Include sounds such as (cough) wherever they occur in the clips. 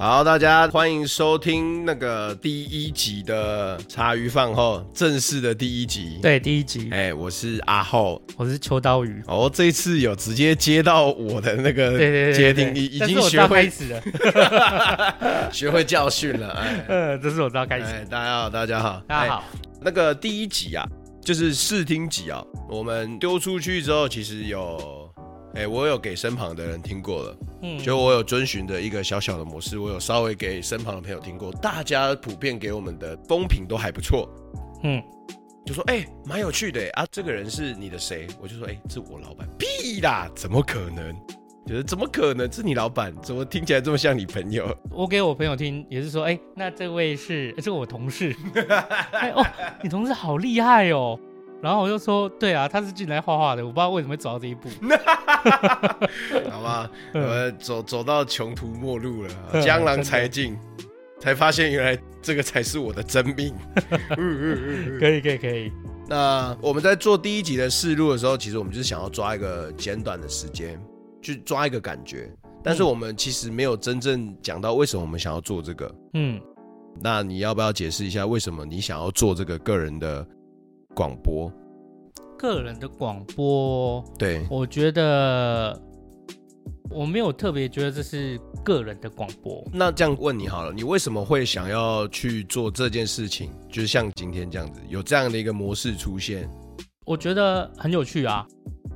好，大家欢迎收听那个第一集的茶余饭后正式的第一集。对，第一集。哎、欸，我是阿浩，我是秋刀鱼。哦，这一次有直接接到我的那个接听，已已经学会开始了，(laughs) 学会教训了。哎，(laughs) 呃，这是我知道开始。哎，大家好，大家好，大家好。哎、那个第一集啊，就是试听集啊，我们丢出去之后，其实有。哎、欸，我有给身旁的人听过了，嗯，就我有遵循的一个小小的模式，我有稍微给身旁的朋友听过，大家普遍给我们的风评都还不错，嗯，就说哎，蛮、欸、有趣的啊，这个人是你的谁？我就说哎、欸，这我老板，屁啦，怎么可能？就是怎么可能是你老板？怎么听起来这么像你朋友？我给我朋友听也是说，哎、欸，那这位是，是我同事，(laughs) 哎哦，你同事好厉害哦。然后我就说，对啊，他是进来画画的，我不知道为什么会走到这一步。(laughs) 好吧，(laughs) 我们走走到穷途末路了，江郎才尽，才发现原来这个才是我的真命。(laughs) 可以可以可以。那我们在做第一集的试录的时候，其实我们就是想要抓一个简短的时间，去抓一个感觉。但是我们其实没有真正讲到为什么我们想要做这个。嗯，那你要不要解释一下为什么你想要做这个个人的？广播，个人的广播，对，我觉得我没有特别觉得这是个人的广播。那这样问你好了，你为什么会想要去做这件事情？就是像今天这样子，有这样的一个模式出现，我觉得很有趣啊。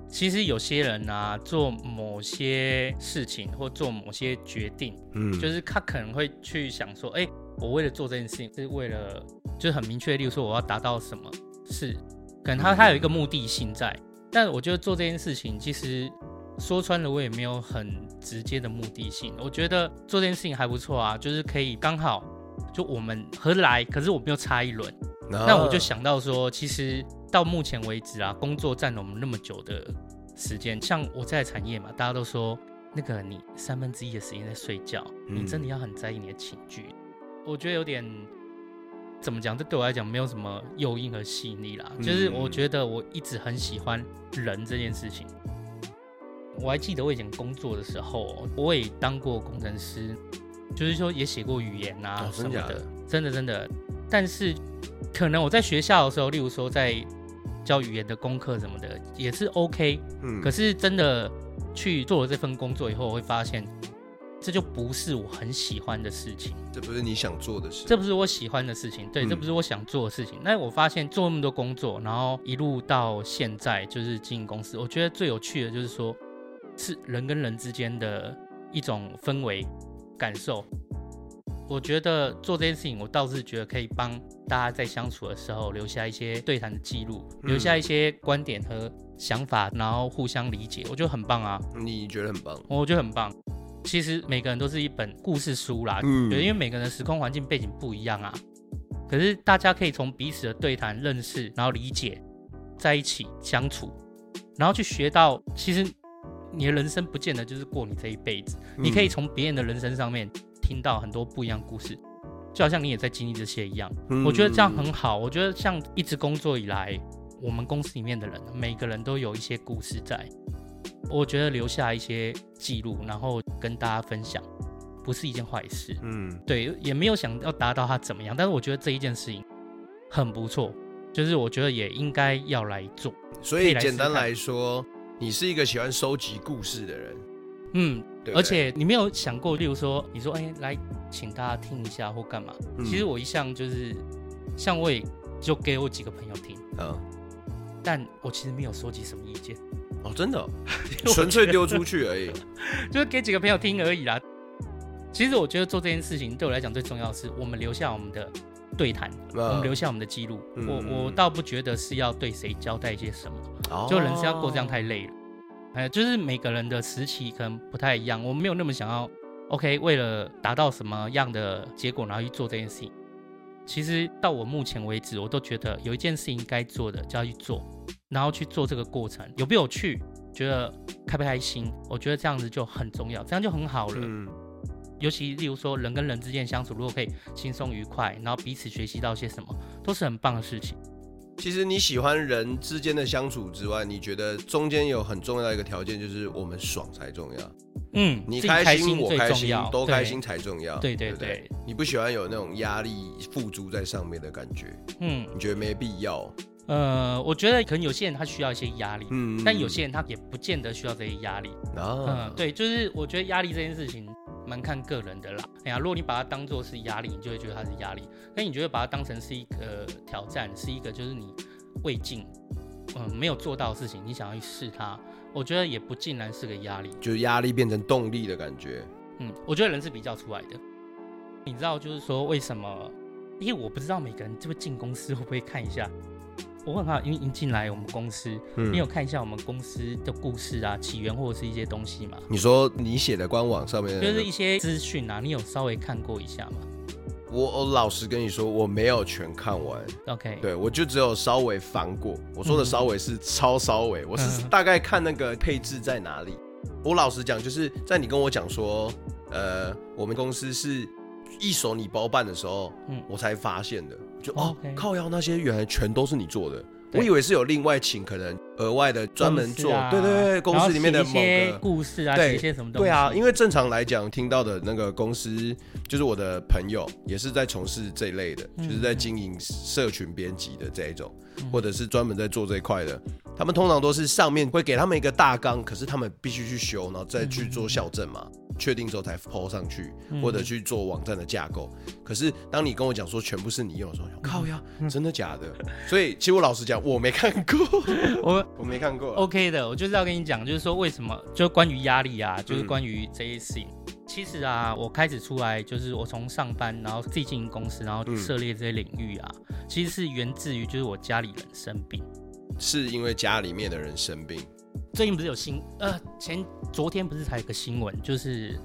其实有些人啊，做某些事情或做某些决定，嗯，就是他可能会去想说，哎，我为了做这件事情是为了，就是很明确，例如说我要达到什么。是，可能他他有一个目的性在，但我觉得做这件事情，其实说穿了，我也没有很直接的目的性。我觉得做这件事情还不错啊，就是可以刚好就我们合来，可是我们又差一轮，那我就想到说，其实到目前为止啊，工作占了我们那么久的时间，像我在产业嘛，大家都说那个你三分之一的时间在睡觉，你真的要很在意你的情绪，我觉得有点。怎么讲？这对我来讲没有什么诱因和吸引力啦。就是我觉得我一直很喜欢人这件事情。我还记得我以前工作的时候，我也当过工程师，就是说也写过语言啊什么的，真的真的。但是可能我在学校的时候，例如说在教语言的功课什么的，也是 OK。嗯。可是真的去做了这份工作以后，我会发现。这就不是我很喜欢的事情，这不是你想做的事，这不是我喜欢的事情，对，嗯、这不是我想做的事情。那我发现做那么多工作，然后一路到现在就是经营公司，我觉得最有趣的就是说，是人跟人之间的一种氛围感受。我觉得做这件事情，我倒是觉得可以帮大家在相处的时候留下一些对谈的记录，嗯、留下一些观点和想法，然后互相理解，我觉得很棒啊。你觉得很棒？我觉得很棒。其实每个人都是一本故事书啦，嗯，对，因为每个人的时空环境背景不一样啊。可是大家可以从彼此的对谈认识，然后理解，在一起相处，然后去学到，其实你的人生不见得就是过你这一辈子，嗯，你可以从别人的人生上面听到很多不一样故事，就好像你也在经历这些一样。嗯，我觉得这样很好。我觉得像一直工作以来，我们公司里面的人，每个人都有一些故事在。我觉得留下一些记录，然后跟大家分享，不是一件坏事。嗯，对，也没有想要达到他怎么样，但是我觉得这一件事情很不错，就是我觉得也应该要来做。所以简单来说，你是一个喜欢收集故事的人。嗯，对，而且你没有想过，例如说，你说，哎，来请大家听一下或干嘛？嗯，其实我一向就是，像我也就给我几个朋友听，嗯，但我其实没有收集什么意见。哦，真的、哦，(laughs) 纯粹丢出去而已，(laughs) 就是给几个朋友听而已啦。其实我觉得做这件事情对我来讲最重要的是，我们留下我们的对谈，呃、我们留下我们的记录。嗯、我我倒不觉得是要对谁交代一些什么，哦、就人生要过这样太累了。哎，就是每个人的时期可能不太一样，我没有那么想要。OK，为了达到什么样的结果，然后去做这件事情。其实到我目前为止，我都觉得有一件事情该做的就要去做。然后去做这个过程，有没有趣？觉得开不开心？我觉得这样子就很重要，这样就很好了。嗯，尤其例如说人跟人之间相处，如果可以轻松愉快，然后彼此学习到些什么，都是很棒的事情。其实你喜欢人之间的相处之外，你觉得中间有很重要的一个条件，就是我们爽才重要。嗯，你开心我开心，都开心才重要。对对对，你不喜欢有那种压力付诸在上面的感觉，嗯，你觉得没必要。呃，我觉得可能有些人他需要一些压力，嗯，但有些人他也不见得需要这些压力。啊，嗯，对，就是我觉得压力这件事情蛮看个人的啦。哎呀，如果你把它当做是压力，你就会觉得它是压力；那你觉得把它当成是一个挑战，是一个就是你未尽，嗯，没有做到的事情，你想要去试它，我觉得也不尽然是个压力，就是压力变成动力的感觉。嗯，我觉得人是比较出来的。你知道，就是说为什么？因为我不知道每个人就会进公司会不会看一下。我很好，因为你进来我们公司，嗯、你有看一下我们公司的故事啊、起源或者是一些东西吗？你说你写的官网上面就是一些资讯啊，你有稍微看过一下吗？我我老实跟你说，我没有全看完。OK，对，我就只有稍微翻过。我说的稍微是超稍微，嗯、我是大概看那个配置在哪里。嗯、我老实讲，就是在你跟我讲说，呃，我们公司是一手你包办的时候，嗯，我才发现的。就哦.靠腰那些原来全都是你做的，我以为是有另外请可能额外的专门做，啊、对对对，公司里面的某个故事啊，对一些什么东西，对啊，因为正常来讲听到的那个公司，就是我的朋友也是在从事这一类的，嗯、就是在经营社群编辑的这一种，嗯、或者是专门在做这一块的，他们通常都是上面会给他们一个大纲，可是他们必须去修，然后再去做校正嘛。嗯。确定之后才 po 上去，或者去做网站的架构。嗯、可是当你跟我讲说全部是你用的时候，靠呀，真的假的？所以其实我老实讲，我没看过，(laughs) 我我没看过。OK 的，我就是要跟你讲，就是说为什么，就关于压力啊，就是关于这些事情。嗯、其实啊，我开始出来，就是我从上班，然后自己经营公司，然后涉猎这些领域啊，嗯、其实是源自于就是我家里人生病，是因为家里面的人生病。最近不是有新呃前昨天不是才有个新闻，就是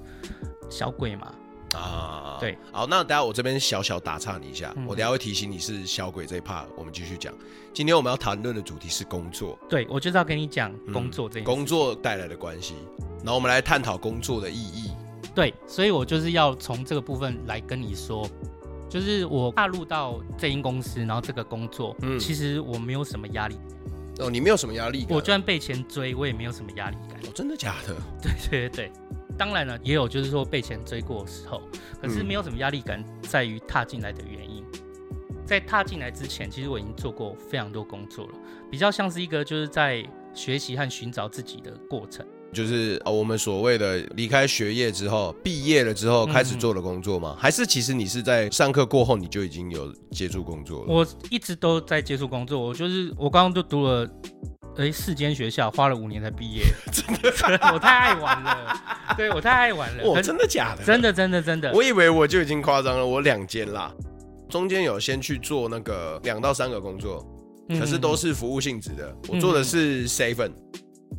小鬼嘛啊，对，好，那等下我这边小小打岔你一下，嗯、我等下会提醒你是小鬼这一 part，我们继续讲。今天我们要谈论的主题是工作，对，我就是要跟你讲工作这、嗯、工作带来的关系，然后我们来探讨工作的意义。对，所以我就是要从这个部分来跟你说，就是我踏入到这间公司，然后这个工作，嗯，其实我没有什么压力。哦，你没有什么压力感？我就算被钱追，我也没有什么压力感。哦，真的假的？对 (laughs) 对对，当然了，也有就是说被钱追过的时候，可是没有什么压力感，在于踏进来的原因。嗯、在踏进来之前，其实我已经做过非常多工作了，比较像是一个就是在学习和寻找自己的过程。就是我们所谓的离开学业之后，毕业了之后开始做的工作吗？嗯、还是其实你是在上课过后你就已经有接触工作了？我一直都在接触工作，我就是我刚刚就读了哎四间学校，花了五年才毕业，(laughs) 真的，(laughs) 我太爱玩了，对我太爱玩了，哦，真的假的？真的真的真的，我以为我就已经夸张了，我两间啦，中间有先去做那个两到三个工作，可是都是服务性质的，嗯、我做的是 seven。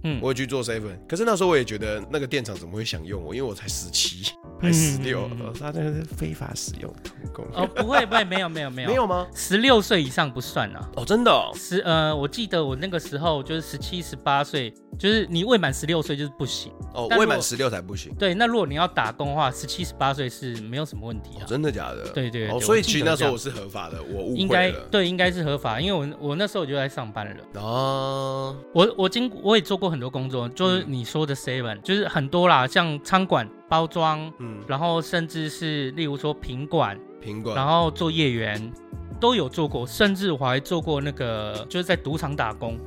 嗯，我也去做 seven，可是那时候我也觉得那个店长怎么会想用我？因为我才十七，还十六，他这个是非法使用童工。哦，不会不会，没有没有没有，没有吗？十六岁以上不算啊。哦，真的哦。十呃，我记得我那个时候就是十七十八岁，就是你未满十六岁就是不行。哦，未满十六才不行。对，那如果你要打工的话，十七十八岁是没有什么问题啊。真的假的？对对。哦，所以其实那时候我是合法的，我误会了。应该对，应该是合法，因为我我那时候我就在上班了。哦。我我经我也做过很多工作，就。就是你说的 seven，就是很多啦，像餐馆包装，嗯，然后甚至是例如说品管，品管，然后做业员都有做过，甚至我还做过那个就是在赌场打工，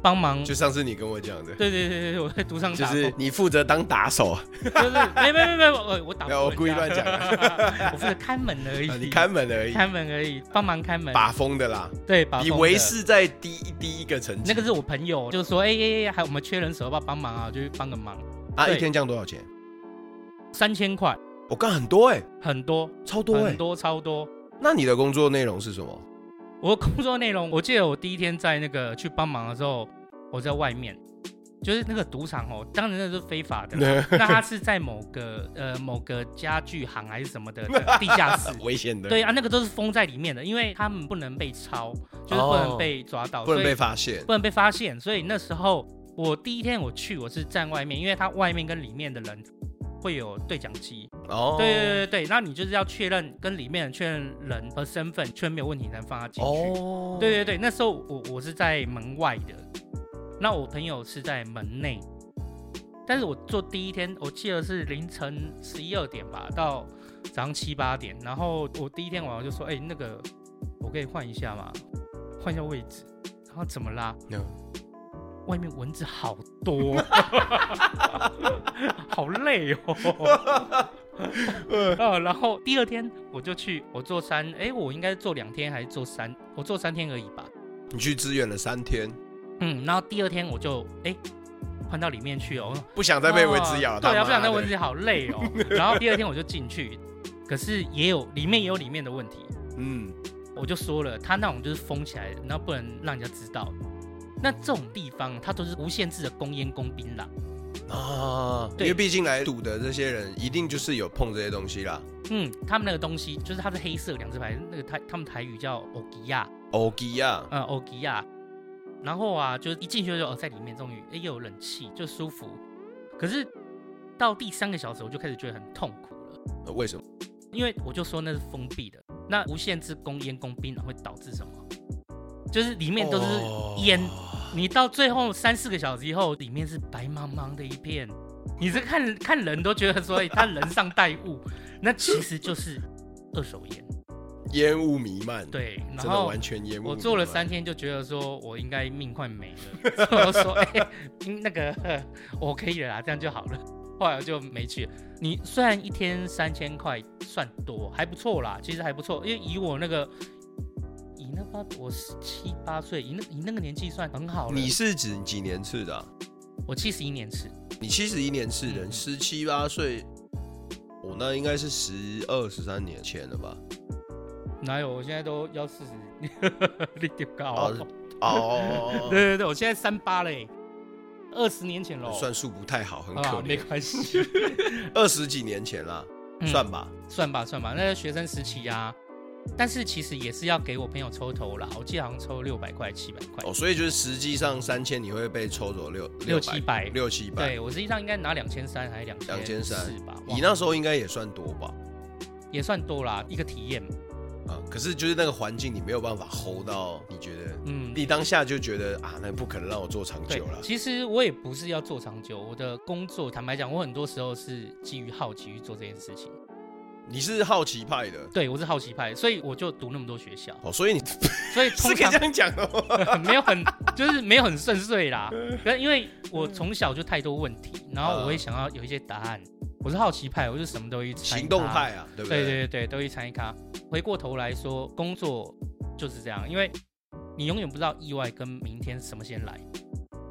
帮忙。就上次你跟我讲的，对对对对，我在赌场打工，就是你负责当打手，就是没没没没，我我打，我故意乱讲，(laughs) 我负责看门而已，你看门而已，看门而已，帮忙看门，把风的啦，对，把风的。你维持在第一第一个层级，那个是我朋友，就是说，哎哎哎，还我们缺人手，要不要帮忙啊？就去帮个忙。啊，一天这样多少钱？三千块。我干很多哎，很多，超多哎，很多超多。那你的工作内容是什么？我的工作内容，我记得我第一天在那个去帮忙的时候，我在外面，就是那个赌场哦，当然那是非法的，(laughs) 那他是在某个呃某个家具行还是什么的 (laughs) 地下室，危险的。对啊，那个都是封在里面的，因为他们不能被抄，就是不能被抓到，不能被发现，不能被发现。所以那时候我第一天我去，我是站外面，因为他外面跟里面的人。会有对讲机哦，对对对对，那你就是要确认跟里面确认人和身份，确认没有问题才放他进去。哦，对对对，那时候我我是在门外的，那我朋友是在门内，但是我做第一天，我记得是凌晨十一二点吧，到早上七八点。然后我第一天晚上就说：“哎、欸，那个我可以换一下吗？换一下位置。”然后怎么啦？No. 外面蚊子好多，(laughs) 好累哦。(laughs) 呃，然后第二天我就去，我做三，哎、欸，我应该做两天还是做三？我做三天而已吧。你去支援了三天，嗯，然后第二天我就哎。欸换到里面去哦，不想再被蚊子咬了。对啊，不想再蚊子好累哦。(laughs) 然后第二天我就进去，可是也有里面也有里面的问题。嗯，我就说了，他那种就是封起来的，然后不能让人家知道。那这种地方，它都是无限制的供烟供槟榔啊。因为毕竟来赌的这些人，一定就是有碰这些东西啦。嗯，他们那个东西就是它是黑色两只牌，那个台他们台语叫欧吉亚。欧吉亚，嗯，欧吉亚。然后啊，就是一进去就哦，在里面终于哎又有冷气，就舒服。可是到第三个小时，我就开始觉得很痛苦了。为什么？因为我就说那是封闭的，那无限制供烟供槟榔会导致什么？就是里面都是烟，哦、你到最后三四个小时以后，里面是白茫茫的一片。你这看 (laughs) 看人都觉得说，他人上带雾，(laughs) 那其实就是二手烟。烟雾弥漫，对，然后完全烟雾。我做了三天，就觉得说我应该命快没了。所 (laughs) 以我说，哎、欸，那个我可以了啦，这样就好了。后来我就没去。你虽然一天三千块算多，还不错啦，其实还不错。因为以我那个，以那八我十七八岁，以那以那个年纪算很好了。你是指几年次的、啊？我七十一年次。你七十一年次人，十七八岁，我那应该是十二十三年前了吧？哪有？我现在都要四十，(laughs) 你点高哦哦，(laughs) 对对对，我现在三八嘞，二十年前喽，算数不太好，很可怜，啊、没关系，(laughs) 二十几年前啦，嗯、算吧，算吧，算吧，那个学生时期呀、啊，但是其实也是要给我朋友抽头啦，我记得好像抽六百块、七百块，哦，所以就是实际上三千你会被抽走六六七百，六七百，对我实际上应该拿两千三还是两千两千三吧？你那时候应该也算多吧？也算多啦，一个体验。啊、可是就是那个环境，你没有办法 hold 到。你觉得，嗯，你当下就觉得啊，那不可能让我做长久了。其实我也不是要做长久，我的工作，坦白讲，我很多时候是基于好奇去做这件事情。你是好奇派的？对，我是好奇派，所以我就读那么多学校。哦，所以你，(laughs) 所以是可以这样讲的，(laughs) 没有很，就是没有很顺遂啦。可因为我从小就太多问题，然后我会想要有一些答案。我是好奇派，我就什么都一行动派啊，对不对？对对对，都一参一咖。回过头来说，工作就是这样，因为你永远不知道意外跟明天什么先来。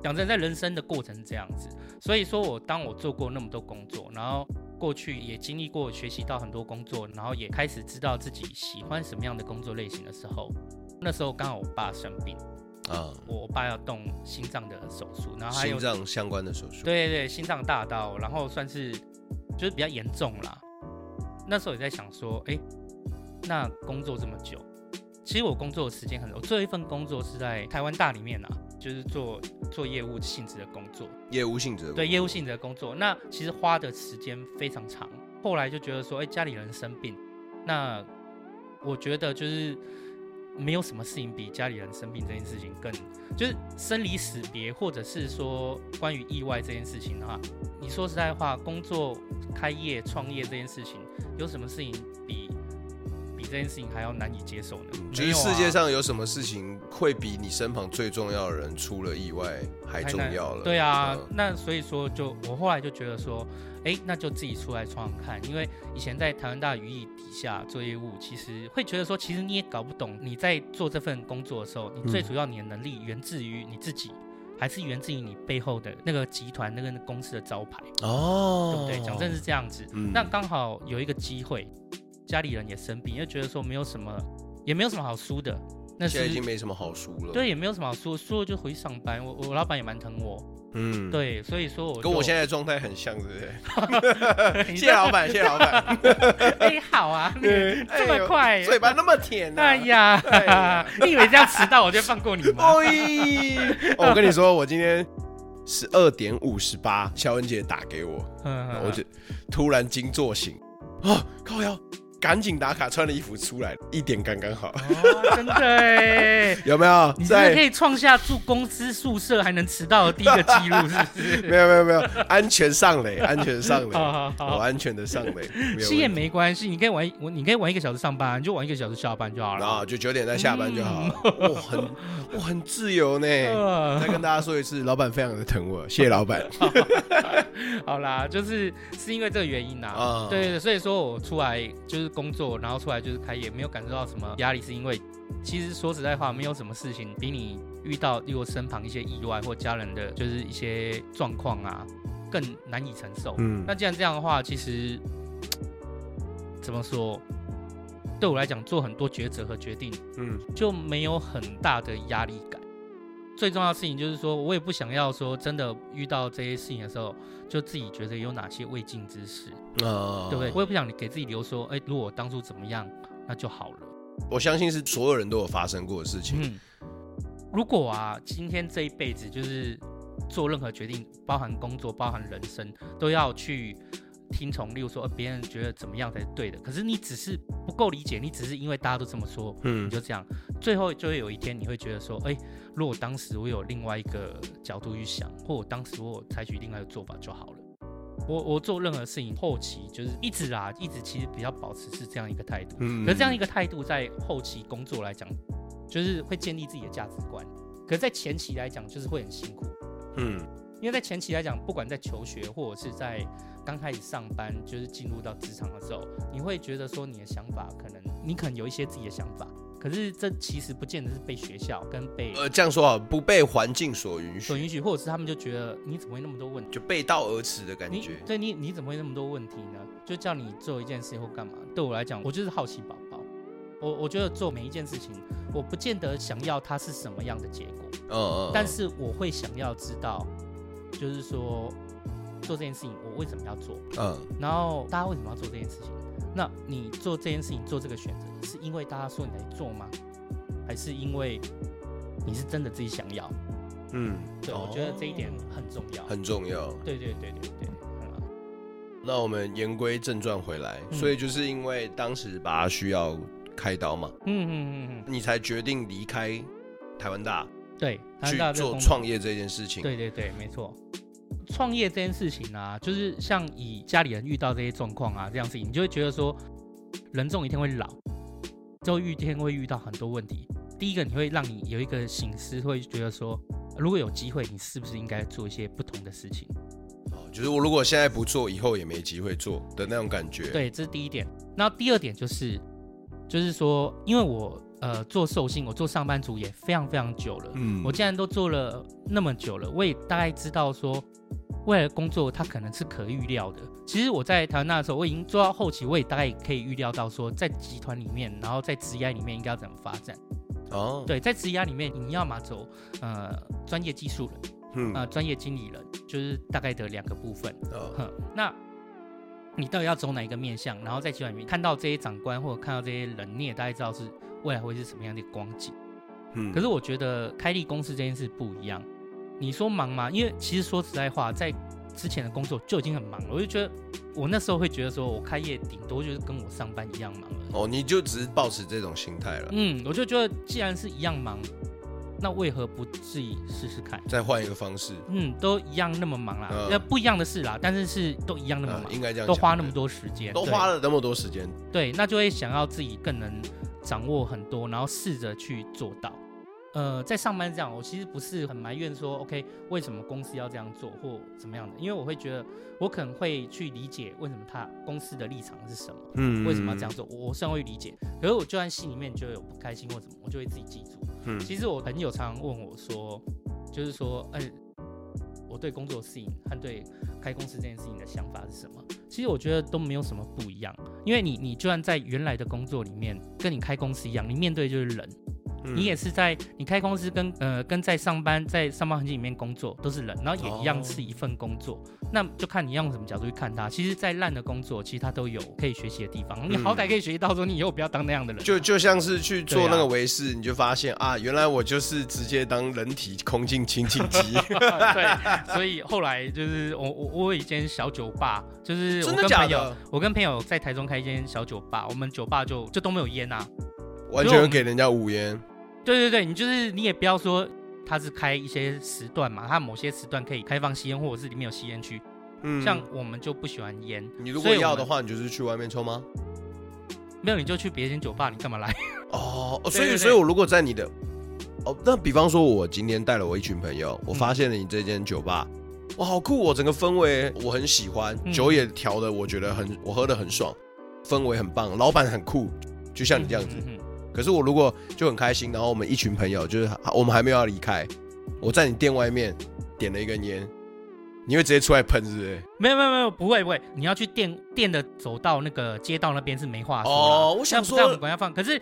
讲真，在人生的过程是这样子，所以说我当我做过那么多工作，然后过去也经历过学习到很多工作，然后也开始知道自己喜欢什么样的工作类型的时候，那时候刚好我爸生病啊，我爸要动心脏的手术，然后还有心脏相关的手术，对对对，心脏大刀，然后算是。就是比较严重啦，那时候也在想说，哎、欸，那工作这么久，其实我工作的时间很，我最后一份工作是在台湾大里面啊，就是做做业务性质的工作，业务性质的，对，业务性质的工作，那其实花的时间非常长。后来就觉得说，哎、欸，家里人生病，那我觉得就是。没有什么事情比家里人生病这件事情更，就是生离死别，或者是说关于意外这件事情的话，你说实在话，工作、开业、创业这件事情，有什么事情比比这件事情还要难以接受呢？就是世界上有什么事情会比你身旁最重要的人出了意外还重要了？对啊，嗯、那所以说就我后来就觉得说。哎，那就自己出来闯闯看，因为以前在台湾大语义底下做业务，其实会觉得说，其实你也搞不懂你在做这份工作的时候，你最主要你的能力源自于你自己，还是源自于你背后的那个集团那个公司的招牌哦，对不对？讲真是这样子。嗯、那刚好有一个机会，家里人也生病，又觉得说没有什么，也没有什么好输的。那现在已经没什么好输了。对，也没有什么好输，输了就回去上班。我我老板也蛮疼我。嗯，对，所以说我跟我现在的状态很像，对不对？(laughs) 谢谢老板，谢谢老板。(laughs) 哎，好啊，(laughs) 这么快，嘴巴那么甜。哎呀，你以为这样迟到我就放过你吗？我跟你说，我今天十二点五十八，肖恩姐打给我，我就突然惊坐醒啊，靠腰，赶紧打卡，穿的衣服出来，一点刚刚好。哦，真的？有没有？你这可以创下住公司宿舍还能迟到的第一个记录，是不是？(laughs) 没有没有没有，安全上垒，安全上垒，(laughs) 好安全的上垒。其实也没关系，你可以玩我，你可以玩一个小时上班，你就玩一个小时下班就好了。啊，就九点再下班就好了。哇，很哇很自由呢。再跟大家说一次，老板非常的疼我，谢谢老板。(laughs) 好啦，就是是因为这个原因呐。啊对对，所以说我出来就是。工作，然后出来就是开业，没有感受到什么压力，是因为其实说实在话，没有什么事情比你遇到例如身旁一些意外或家人的就是一些状况啊，更难以承受。嗯，那既然这样的话，其实怎么说，对我来讲，做很多抉择和决定，嗯，就没有很大的压力感。最重要的事情就是说，我也不想要说真的遇到这些事情的时候，就自己觉得有哪些未尽之事，啊，对不对？我也不想给自己留说，哎，如果我当初怎么样，那就好了。我相信是所有人都有发生过的事情。嗯，如果啊，今天这一辈子就是做任何决定，包含工作，包含人生，都要去。听从，例如说，别人觉得怎么样才是对的，可是你只是不够理解，你只是因为大家都这么说，嗯，你就这样，最后就会有一天你会觉得说，哎、欸，如果当时我有另外一个角度去想，或我当时我有采取另外一个做法就好了。我我做任何事情后期就是一直啊，一直其实比较保持是这样一个态度，嗯，可是这样一个态度在后期工作来讲，就是会建立自己的价值观，可是在前期来讲就是会很辛苦，嗯，因为在前期来讲，不管在求学或者是在刚开始上班就是进入到职场的时候，你会觉得说你的想法可能你可能有一些自己的想法，可是这其实不见得是被学校跟被呃这样说啊，不被环境所允许，所允许，或者是他们就觉得你怎么会那么多问题，就背道而驰的感觉。对你你怎么会那么多问题呢？就叫你做一件事或干嘛？对我来讲，我就是好奇宝宝。我我觉得做每一件事情，我不见得想要它是什么样的结果，嗯嗯，但是我会想要知道，就是说。做这件事情，我为什么要做？嗯，然后大家为什么要做这件事情？那你做这件事情做这个选择，是因为大家说你来做吗？还是因为你是真的自己想要？嗯，对，哦、我觉得这一点很重要，很重要。对对对对对。嗯、那我们言归正传回来，嗯、所以就是因为当时爸爸需要开刀嘛，嗯嗯嗯嗯，你才决定离开台湾大，对，去做创业这件事情。对对对，没错。创业这件事情啊，就是像以家里人遇到这些状况啊，这样事情，你就会觉得说，人总有一天会老，就一天会遇到很多问题。第一个，你会让你有一个醒思，会觉得说，如果有机会，你是不是应该做一些不同的事情？哦，就是我如果现在不做，以后也没机会做的那种感觉。对，这是第一点。那第二点就是，就是说，因为我呃做寿星，我做上班族也非常非常久了。嗯，我既然都做了那么久了，我也大概知道说。未来的工作它可能是可预料的。其实我在台湾那的时候，我已经做到后期，我也大概可以预料到说，在集团里面，然后在职涯里面应该要怎么发展。哦，对，在职涯里面，你要么走呃专业技术人，嗯，呃专业经理人，就是大概的两个部分。哦，哼，那你到底要走哪一个面向？然后在集团里面看到这些长官或者看到这些人，你也大概知道是未来会是什么样的光景。嗯，可是我觉得开立公司这件事不一样。你说忙吗？因为其实说实在话，在之前的工作就已经很忙了。我就觉得，我那时候会觉得说，我开业顶多就是跟我上班一样忙了。哦，你就只是抱持这种心态了。嗯，我就觉得既然是一样忙，那为何不自己试试看？再换一个方式。嗯，都一样那么忙啦，那、嗯、不一样的事啦，但是是都一样那么忙，嗯、应该这样，都花那么多时间，都花了那么多时间。对，那就会想要自己更能掌握很多，然后试着去做到。呃，在上班这样，我其实不是很埋怨说，OK，为什么公司要这样做或怎么样的？因为我会觉得，我可能会去理解为什么他公司的立场是什么，嗯，为什么要这样做，我虽然会理解，可是我就算心里面就有不开心或什么，我就会自己记住。嗯，其实我朋友常常问我说，就是说，哎，对工作适应和对开公司这件事情的想法是什么？其实我觉得都没有什么不一样，因为你你就算在原来的工作里面，跟你开公司一样，你面对就是人。你也是在你开公司跟呃跟在上班在上班环境里面工作都是人，然后也一样是一份工作，哦、那就看你用什么角度去看它。其实再烂的工作，其实它都有可以学习的地方。你好歹可以学习到说，你以后不要当那样的人。就就像是去做那个维视，啊、你就发现啊，原来我就是直接当人体空气清净机。(laughs) 对，所以后来就是 (laughs) 我我我有一间小酒吧，就是我跟朋友我跟朋友在台中开一间小酒吧，我们酒吧就就都没有烟啊。完全给人家五烟。对对对，你就是你也不要说他是开一些时段嘛，他某些时段可以开放吸烟，或者是里面有吸烟区。嗯，像我们就不喜欢烟。你如果要的话，你就是去外面抽吗？没有，你就去别间酒吧，你干嘛来？哦，(laughs) 所以所以我如果在你的，哦，那比方说我今天带了我一群朋友，我发现了你这间酒吧，嗯、哇，好酷哦，整个氛围我很喜欢，嗯、酒也调的我觉得很，我喝的很爽，氛围很棒，老板很酷，就像你这样子。可是我如果就很开心，然后我们一群朋友就是我们还没有要离开，我在你店外面点了一根烟，你会直接出来喷是不是？没有没有没有，不会不会，你要去店店的走到那个街道那边是没话说哦。我想说，在我们管要放，可是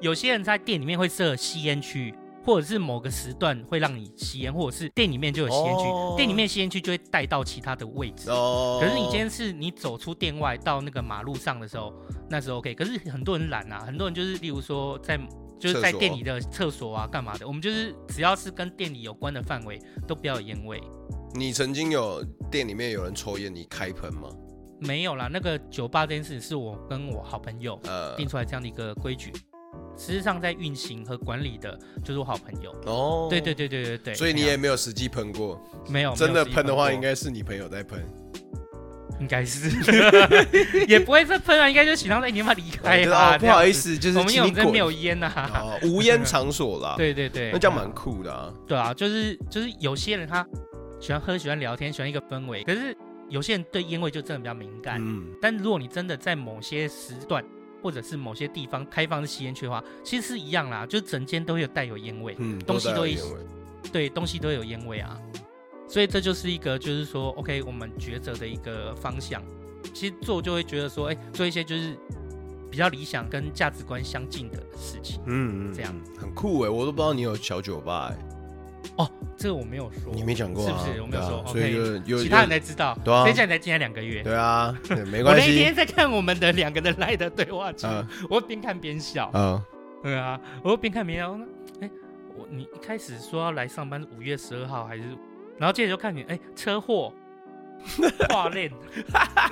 有些人在店里面会设吸烟区。或者是某个时段会让你吸烟，或者是店里面就有吸烟区，oh. 店里面吸烟区就会带到其他的位置。Oh. 可是你今天是你走出店外到那个马路上的时候，那时候 OK。可是很多人懒啊，很多人就是例如说在就是在店里的厕所啊干嘛的，我们就是只要是跟店里有关的范围都不要有烟味。你曾经有店里面有人抽烟，你开喷吗？没有啦，那个酒吧这件事是我跟我好朋友定出来这样的一个规矩。实际上，在运行和管理的就是我好朋友哦。对对对对对对，所以你也没有实际喷过，没有。真的喷的话，应该是你朋友在喷，应该是，(laughs) 也不会再喷啊，应该就请他在你妈离开啊。不好意思，就是我们有真没有烟呐，无烟场所啦。(laughs) 对对对，那这样蛮酷的啊。对啊，就是就是有些人他喜欢喝，喜欢聊天，喜欢一个氛围，可是有些人对烟味就真的比较敏感。嗯，但如果你真的在某些时段。或者是某些地方开放的吸烟区的话，其实是一样啦，就是整间都有带有烟味，嗯，东西都有，对，东西都有烟味啊，所以这就是一个就是说，OK，我们抉择的一个方向。其实做就会觉得说，哎、欸，做一些就是比较理想跟价值观相近的事情，嗯，这样很酷哎，我都不知道你有小酒吧哎。哦，这个我没有说，你没讲过，是不是？我没有说，所以有其他人才知道。对啊，所以现在才进来两个月。对啊，(laughs) 没关系。我那天在看我们的两个人来的对话记录，(laughs) 我边看边笑。嗯，对啊，我边看边笑。哎，我你一开始说要来上班五月十二号还是？然后接着就看你，哎，车祸，挂链。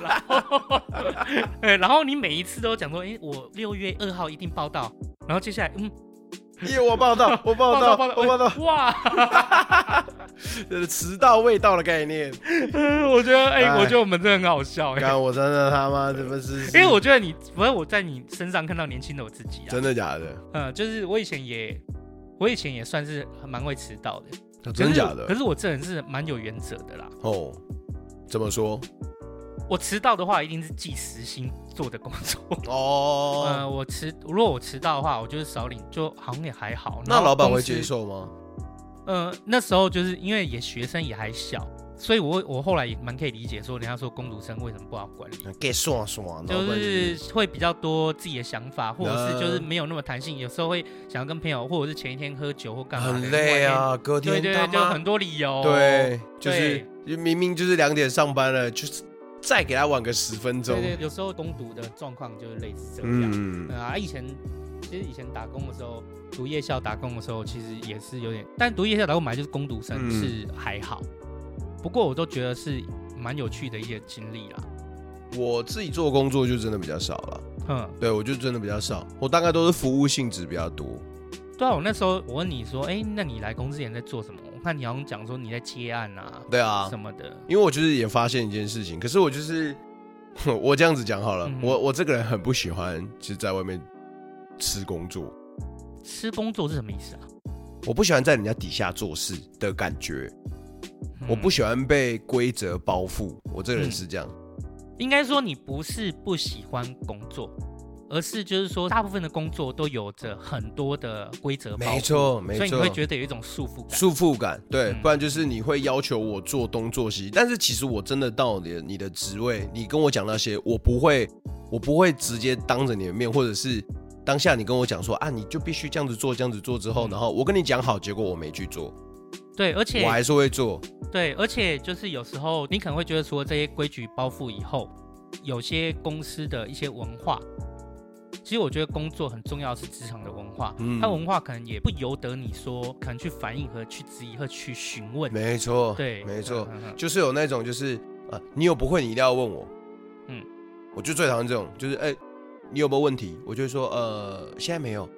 然后，(laughs) 哎，然后你每一次都讲说，哎，我六月二号一定报到。然后接下来，嗯。(laughs) 耶！我报到，(laughs) 我报到，我报到！哇，(laughs) 迟到未到的概念。嗯，我觉得，哎，我觉得我们真的很好笑。哎，我真的他妈怎么是？因为我觉得你，不是我在你身上看到年轻的我自己啊。真的假的？嗯，就是我以前也，我以前也算是蛮会迟到的。真的假的？可是我这人是蛮有原则的啦。哦，怎么说？我迟到的话，一定是计时薪做的工作 (laughs) 哦。(laughs) 呃，我迟，如果我迟到的话，我就是少领，就好像也还好。那老板会接受吗？呃，那时候就是因为也学生也还小，所以我我后来也蛮可以理解说，人家说工读生为什么不好管理，给爽爽，就是会比较多自己的想法，或者是就是没有那么弹性，有时候会想要跟朋友，或者是前一天喝酒或干嘛，很累啊，隔天对对，就很多理由，对，就是明明就是两点上班了，就是。再给他晚个十分钟。对对，有时候攻读的状况就是类似这样。嗯啊，以前其实以前打工的时候，读夜校打工的时候，其实也是有点，但读夜校打工本来就是攻读生，是还好。不过我都觉得是蛮有趣的一些经历啦。我自己做工作就真的比较少了。嗯，对，我就真的比较少，我大概都是服务性质比较多。对啊，我那时候我问你说，哎，那你来公司前在做什么？我看你好像讲说你在接案啊，对啊，什么的。因为我就是也发现一件事情，可是我就是 (laughs) 我这样子讲好了，嗯、我我这个人很不喜欢就是在外面吃工作。吃工作是什么意思啊？我不喜欢在人家底下做事的感觉，嗯、我不喜欢被规则包覆。我这个人是这样。嗯、应该说你不是不喜欢工作。而是就是说，大部分的工作都有着很多的规则，没错，没错，所以你会觉得有一种束缚感。束缚感，对，嗯、不然就是你会要求我做东做西。但是其实我真的到了你的职位，你跟我讲那些，我不会，我不会直接当着你的面，或者是当下你跟我讲说啊，你就必须这样子做，这样子做之后，然后我跟你讲好，结果我没去做。对，而且我还是会做。对，而且就是有时候你可能会觉得说这些规矩包袱以后，有些公司的一些文化，其实我觉得工作很重要是职场的文化，嗯，它文化可能也不由得你说可能去反映和去质疑和去询问。没错，对，没错，就是有那种就是呃，你有不会你一定要问我，嗯，我就最讨厌这种，就是哎，你有没有问题？我就会说呃，现在没有。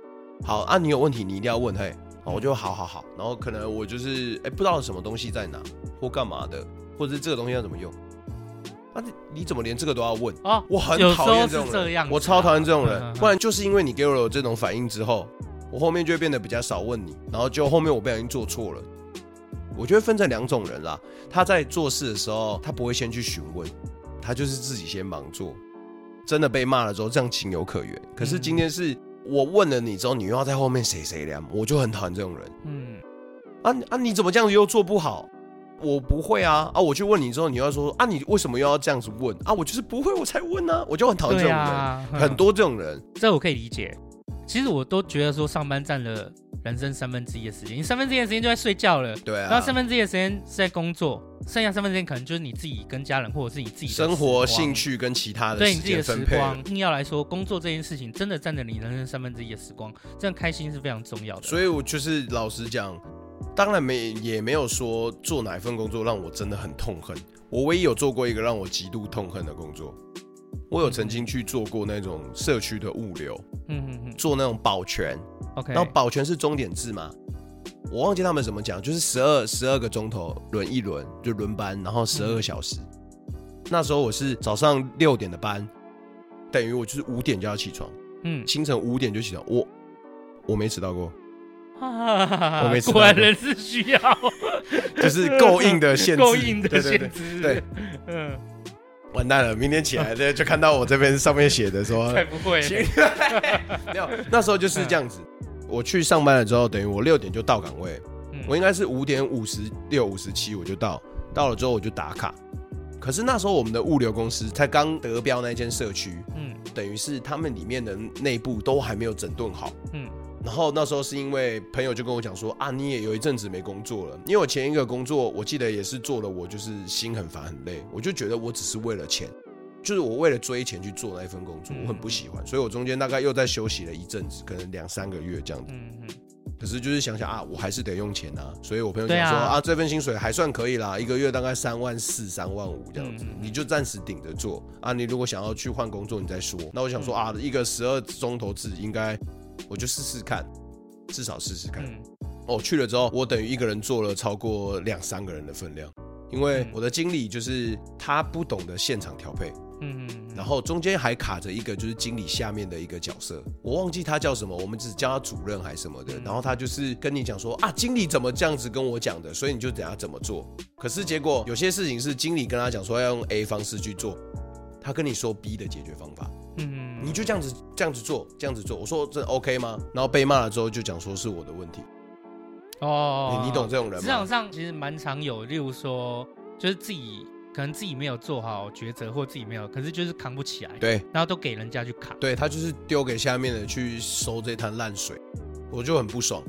好啊，你有问题你一定要问，嘿。我就好好好，然后可能我就是哎、欸，不知道什么东西在哪或干嘛的，或者是这个东西要怎么用啊？你你怎么连这个都要问啊？我很讨厌这种人，我超讨厌这种人。不然就是因为你给我有这种反应之后，我后面就会变得比较少问你，然后就后面我不小心做错了。我觉得分成两种人啦，他在做事的时候，他不会先去询问，他就是自己先忙做。真的被骂了之后，这样情有可原。可是今天是。我问了你之后，你又要在后面谁谁凉，我就很讨厌这种人。嗯，啊啊，你怎么这样子又做不好？我不会啊啊！我去问你之后，你又要说啊，你为什么又要这样子问啊？我就是不会，我才问呢、啊。我就很讨厌这种人，啊、很多这种人，这我可以理解。其实我都觉得说，上班占了人生三分之一的时间，你三分之一的时间就在睡觉了，对啊，然后三分之一的时间是在工作，剩下三分之一可能就是你自己跟家人，或者是你自己生活、兴趣跟其他的对你自己的时光。硬要来说，工作这件事情真的占着你人生三分之一的时光，这样开心是非常重要的。所以我就是老实讲，当然没也没有说做哪一份工作让我真的很痛恨，我唯一有做过一个让我极度痛恨的工作。我有曾经去做过那种社区的物流，嗯嗯嗯，做那种保全，OK，然后保全是终点制嘛，我忘记他们怎么讲，就是十二十二个钟头轮一轮就轮班，然后十二个小时。嗯、那时候我是早上六点的班，等于我就是五点就要起床，嗯，清晨五点就起床，我我没迟到过，啊、我没迟到过，果然人是需要，就是够硬的限制，够硬的限制，对，嗯。完蛋了，明天起来 (laughs) 就看到我这边上面写的说，才不会，(laughs) 没有，那时候就是这样子。我去上班了之后，等于我六点就到岗位，我应该是五点五十六、五十七我就到，到了之后我就打卡。可是那时候我们的物流公司才刚得标那间社区，嗯，等于是他们里面的内部都还没有整顿好，嗯。然后那时候是因为朋友就跟我讲说啊，你也有一阵子没工作了，因为我前一个工作我记得也是做了，我就是心很烦很累，我就觉得我只是为了钱，(laughs) 就是我为了追钱去做那一份工作，我很不喜欢，所以我中间大概又在休息了一阵子，可能两三个月这样子。可是就是想想啊，我还是得用钱啊，所以我朋友讲说啊，啊，这份薪水还算可以啦，一个月大概三万四、三万五这样子，你就暂时顶着做啊。你如果想要去换工作，你再说。那我想说啊，一个十二钟头制应该。我就试试看，至少试试看。嗯、哦，去了之后，我等于一个人做了超过两三个人的分量，因为我的经理就是他不懂得现场调配，嗯，然后中间还卡着一个就是经理下面的一个角色，我忘记他叫什么，我们只叫他主任还是什么的。然后他就是跟你讲说啊，经理怎么这样子跟我讲的，所以你就等下怎么做。可是结果有些事情是经理跟他讲说要用 A 方式去做，他跟你说 B 的解决方法。嗯，你就这样子这样子做，这样子做。我说这 OK 吗？然后被骂了之后就讲说是我的问题。哦，你你懂这种人吗？职场上其实蛮常有，例如说就是自己可能自己没有做好抉择，或自己没有，可是就是扛不起来。对，然后都给人家去扛。对，他就是丢给下面的去收这滩烂水，我就很不爽。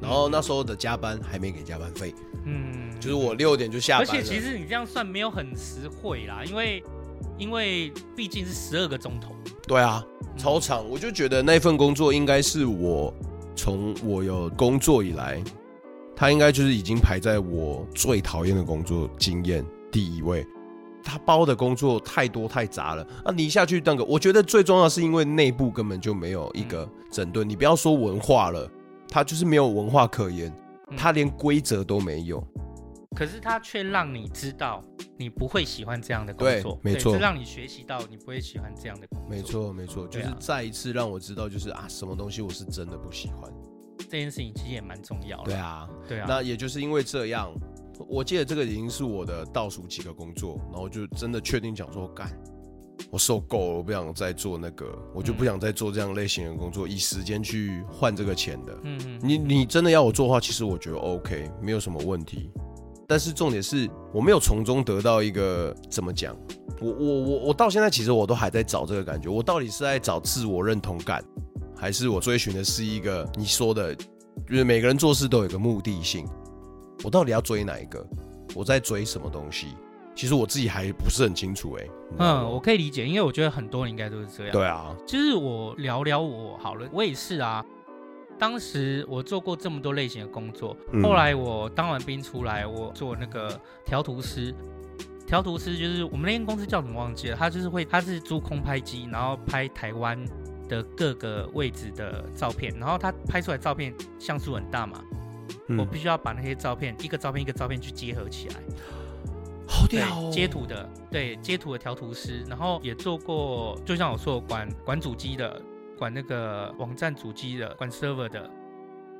然后那时候的加班还没给加班费。嗯，就是我六点就下班。而且其实你这样算没有很实惠啦，因为。因为毕竟是十二个钟头，对啊，超长。嗯、我就觉得那份工作应该是我从我有工作以来，他应该就是已经排在我最讨厌的工作经验第一位。他包的工作太多太杂了啊！你一下去那个，我觉得最重要是因为内部根本就没有一个整顿。嗯、你不要说文化了，他就是没有文化可言，他连规则都没有。可是他却让你知道，你不会喜欢这样的工作，没错，是让你学习到你不会喜欢这样的工作，没错，没错，就是再一次让我知道，就是啊，什么东西我是真的不喜欢。这件事情其实也蛮重要的。对啊，对啊。那也就是因为这样，我记得这个已经是我的倒数几个工作，然后就真的确定讲说，干，我受够了，我不想再做那个，我就不想再做这样类型的工作，嗯、以时间去换这个钱的。嗯嗯。你你真的要我做的话，其实我觉得 OK，没有什么问题。但是重点是我没有从中得到一个怎么讲，我我我我到现在其实我都还在找这个感觉，我到底是在找自我认同感，还是我追寻的是一个你说的，就是每个人做事都有一个目的性，我到底要追哪一个？我在追什么东西？其实我自己还不是很清楚哎、欸。嗯，我可以理解，因为我觉得很多人应该都是这样。对啊，就是我聊聊我好了，我也是啊。当时我做过这么多类型的工作，嗯、后来我当完兵出来，我做那个调图师。调图师就是我们那间公司叫什么忘记了，他就是会，他是租空拍机，然后拍台湾的各个位置的照片，然后他拍出来照片像素很大嘛，嗯、我必须要把那些照片一个照片一个照片去结合起来。好屌哦！接图的，对，接图的调图师，然后也做过，就像我说，管管主机的，管那个网站主机的，管 server 的，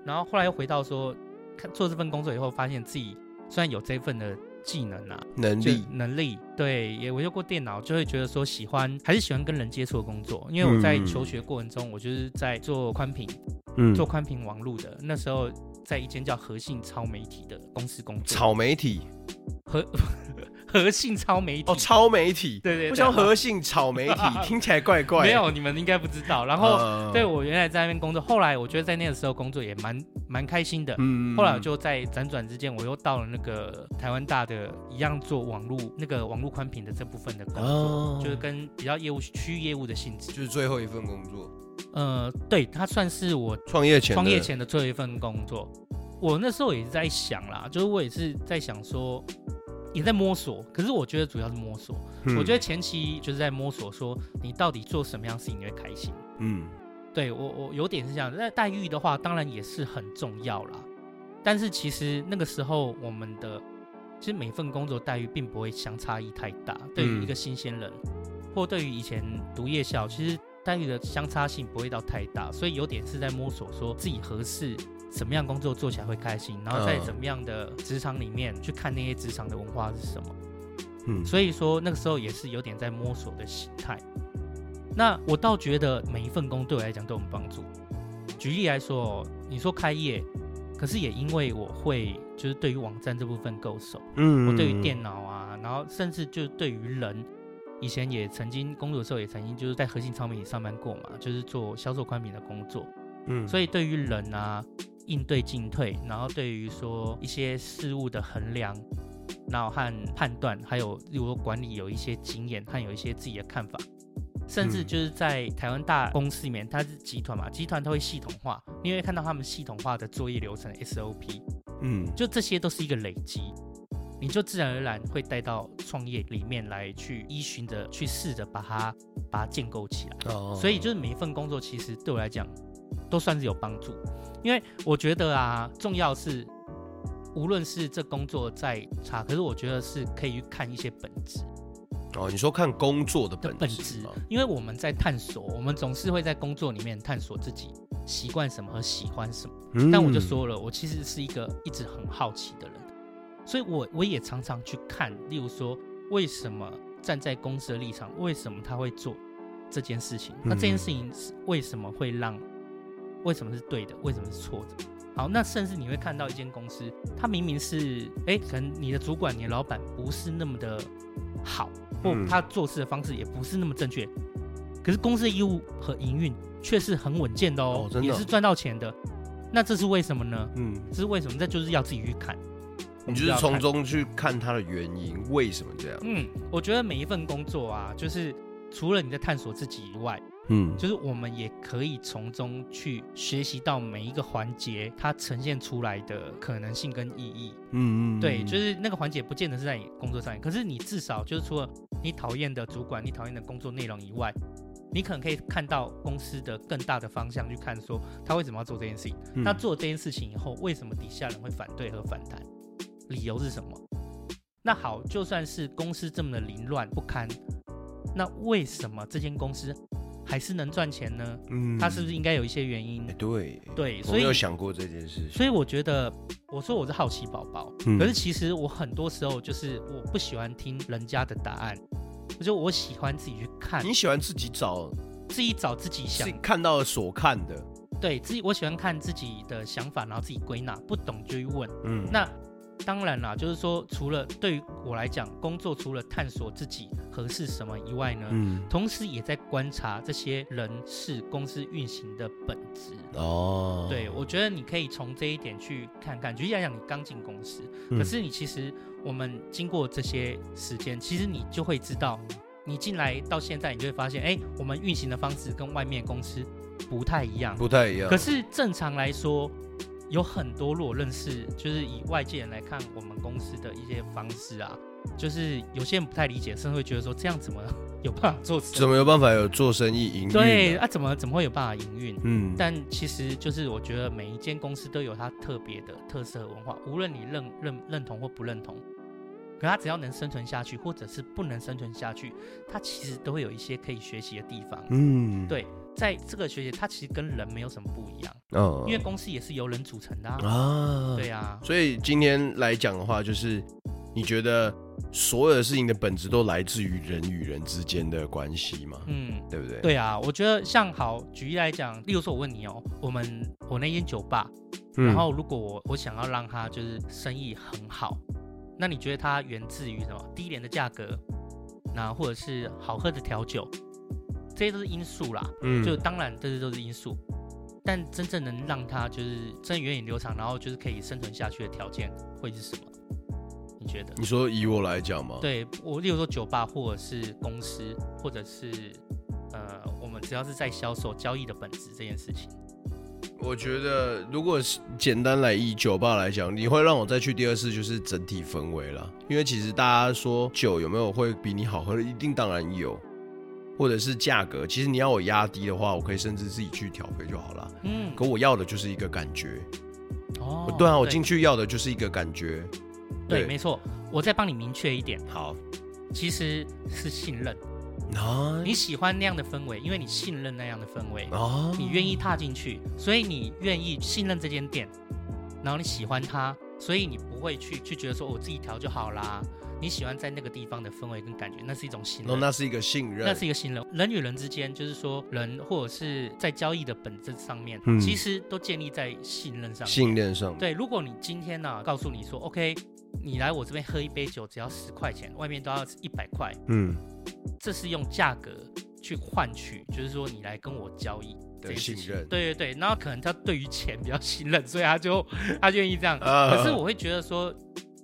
然后后来又回到说，看做这份工作以后，发现自己虽然有这份的技能啊，能力。能力，对，也我用过电脑，就会觉得说喜欢，还是喜欢跟人接触的工作，因为我在求学过程中，我就是在做宽频，嗯，做宽频网络的，那时候在一间叫和信超媒体的公司工作，超媒体。和和信超媒体哦，超媒体，对对，不像和信炒媒体，(laughs) 听起来怪怪。没有，你们应该不知道。然后，对我原来在那边工作，后来我觉得在那个时候工作也蛮蛮开心的。嗯。后来我就在辗转之间，我又到了那个台湾大的，一样做网络那个网络宽频的这部分的工作，就是跟比较业务区域业务的性质。就是最后一份工作。呃，对，它算是我创业前创业前的最后一份工作。我那时候也是在想啦，就是我也是在想说。也在摸索，可是我觉得主要是摸索。嗯、我觉得前期就是在摸索，说你到底做什么样的事情你会开心。嗯，对我我有点是这样。那待遇的话，当然也是很重要啦。但是其实那个时候，我们的其实每份工作待遇并不会相差异太大。对于一个新鲜人，嗯、或对于以前读夜校，其实待遇的相差性不会到太大。所以有点是在摸索，说自己合适。什么样工作做起来会开心，然后在怎么样的职场里面去看那些职场的文化是什么？嗯，所以说那个时候也是有点在摸索的心态。那我倒觉得每一份工对我来讲都有帮助。举例来说，你说开业，可是也因为我会就是对于网站这部分够熟，嗯，我对于电脑啊，然后甚至就对于人，以前也曾经工作的时候也曾经就是在核心超媒体上班过嘛，就是做销售宽频的工作，嗯，所以对于人啊。应对进退，然后对于说一些事物的衡量，然后和判断，还有如果管理有一些经验，和有一些自己的看法，甚至就是在台湾大公司里面，它是集团嘛，集团它会系统化，你会看到他们系统化的作业流程 SOP，嗯，就这些都是一个累积，你就自然而然会带到创业里面来，去依循着去试着把它把它建构起来。哦，所以就是每一份工作其实对我来讲都算是有帮助。因为我觉得啊，重要是，无论是这工作再差，可是我觉得是可以去看一些本质。哦，你说看工作的本质，因为我们在探索，我们总是会在工作里面探索自己习惯什么和喜欢什么。嗯、但我就说了，我其实是一个一直很好奇的人，所以我我也常常去看，例如说，为什么站在公司的立场，为什么他会做这件事情？那这件事情是为什么会让？为什么是对的？为什么是错的？好，那甚至你会看到一间公司，它明明是，哎，可能你的主管、你的老板不是那么的好，或他做事的方式也不是那么正确，可是公司的业务和营运却是很稳健的哦，哦也是赚到钱的。那这是为什么呢？嗯，这是为什么？这就是要自己去看，你就是从中去看它的原因，为什么这样？嗯，我觉得每一份工作啊，就是除了你在探索自己以外。嗯，就是我们也可以从中去学习到每一个环节它呈现出来的可能性跟意义。嗯嗯，对，就是那个环节不见得是在你工作上面，可是你至少就是除了你讨厌的主管、你讨厌的工作内容以外，你可能可以看到公司的更大的方向去看，说他为什么要做这件事情？他做这件事情以后，为什么底下人会反对和反弹？理由是什么？那好，就算是公司这么的凌乱不堪，那为什么这间公司？还是能赚钱呢？嗯，他是不是应该有一些原因？欸、对对，所以我没有想过这件事。所以我觉得，我说我是好奇宝宝，嗯、可是其实我很多时候就是我不喜欢听人家的答案，我就我喜欢自己去看。你喜欢自己找，自己找自己想看到的所看的。对自己，我喜欢看自己的想法，然后自己归纳，不懂就去问。嗯，那当然啦，就是说，除了对于我来讲，工作除了探索自己合适什么以外呢，嗯，同时也在观察这些人事公司运行的本质。哦，对，我觉得你可以从这一点去看看。举例来讲，你刚进公司，可是你其实我们经过这些时间，其实你就会知道，你进来到现在，你就会发现，哎，我们运行的方式跟外面公司不太一样，不太一样。可是正常来说。有很多，如果认识，就是以外界人来看我们公司的一些方式啊，就是有些人不太理解，甚至会觉得说这样怎么有办法做？怎么有办法有做生意营运？对啊，怎么怎么会有办法营运？嗯，但其实就是我觉得每一间公司都有它特别的特色和文化，无论你认认认同或不认同，可它只要能生存下去，或者是不能生存下去，它其实都会有一些可以学习的地方。嗯，对。在这个学姐，她其实跟人没有什么不一样，嗯，因为公司也是由人组成的啊，啊对啊，所以今天来讲的话，就是你觉得所有的事情的本质都来自于人与人之间的关系嘛？嗯，对不对？对啊，我觉得像好举例来讲，例如说，我问你哦，我们我那间酒吧，然后如果我我想要让它就是生意很好，那你觉得它源自于什么？低廉的价格，那或者是好喝的调酒？这些都是因素啦，嗯，就当然这些都是因素，但真正能让它就是真源远流长，然后就是可以生存下去的条件会是什么？你觉得？你说以我来讲吗？对，我例如说酒吧或者是公司，或者是呃，我们只要是在销售交易的本质这件事情，我觉得如果是简单来以酒吧来讲，你会让我再去第二次，就是整体氛围了，因为其实大家说酒有没有会比你好喝的，一定当然有。或者是价格，其实你要我压低的话，我可以甚至自己去调配就好了。嗯，可我要的就是一个感觉。哦，对啊，我进去要的就是一个感觉。对，对没错。我再帮你明确一点。好，其实是信任。啊，你喜欢那样的氛围，因为你信任那样的氛围。哦，你愿意踏进去，所以你愿意信任这间店，然后你喜欢它，所以你不会去去觉得说我自己调就好啦。你喜欢在那个地方的氛围跟感觉，那是一种信任。哦，那是一个信任，那是一个信任。人与人之间，就是说人或者是在交易的本质上面，嗯，其实都建立在信任上面。信任上。对，如果你今天呢，啊，告诉你说，OK，你来我这边喝一杯酒只要十块钱，外面都要一百块，嗯，这是用价格去换取，就是说你来跟我交易的信任。对对对，然后可能他对于钱比较信任，所以他就他愿意这样。Uh, 可是我会觉得说，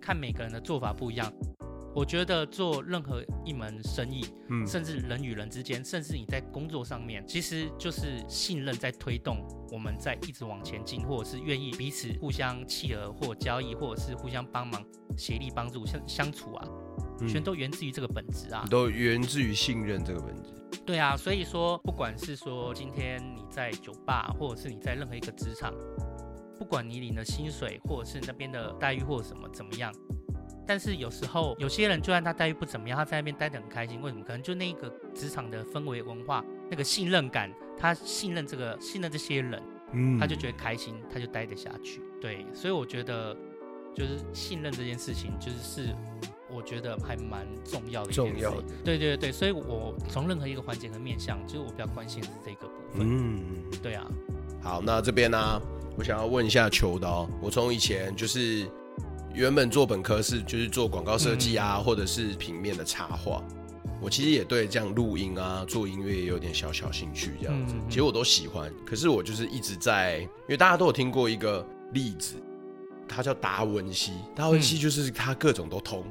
看每个人的做法不一样。我觉得做任何一门生意，嗯，甚至人与人之间，甚至你在工作上面，其实就是信任在推动我们在一直往前进，或者是愿意彼此互相契合或交易，或者是互相帮忙、协力帮助相相处啊，全都源自于这个本质啊，都源自于信任这个本质。对啊，所以说，不管是说今天你在酒吧，或者是你在任何一个职场，不管你领的薪水，或者是那边的待遇或者什么怎么样。但是有时候有些人，就算他待遇不怎么样，他在那边待得很开心。为什么？可能就那个职场的氛围文化，那个信任感，他信任这个信任这些人，嗯，他就觉得开心，他就待得下去。对，所以我觉得就是信任这件事情，就是是我觉得还蛮重要的一件事。重要的。对对对，所以我从任何一个环节和面向，就是我比较关心的是这个部分。嗯，对啊。好，那这边呢，啊，我想要问一下秋刀，我从以前就是。原本做本科是就是做广告设计啊，嗯、或者是平面的插画。我其实也对这样录音啊、做音乐也有点小小兴趣，这样子。嗯、其实我都喜欢，可是我就是一直在，因为大家都有听过一个例子，他叫达文西。达文西就是他各种都通，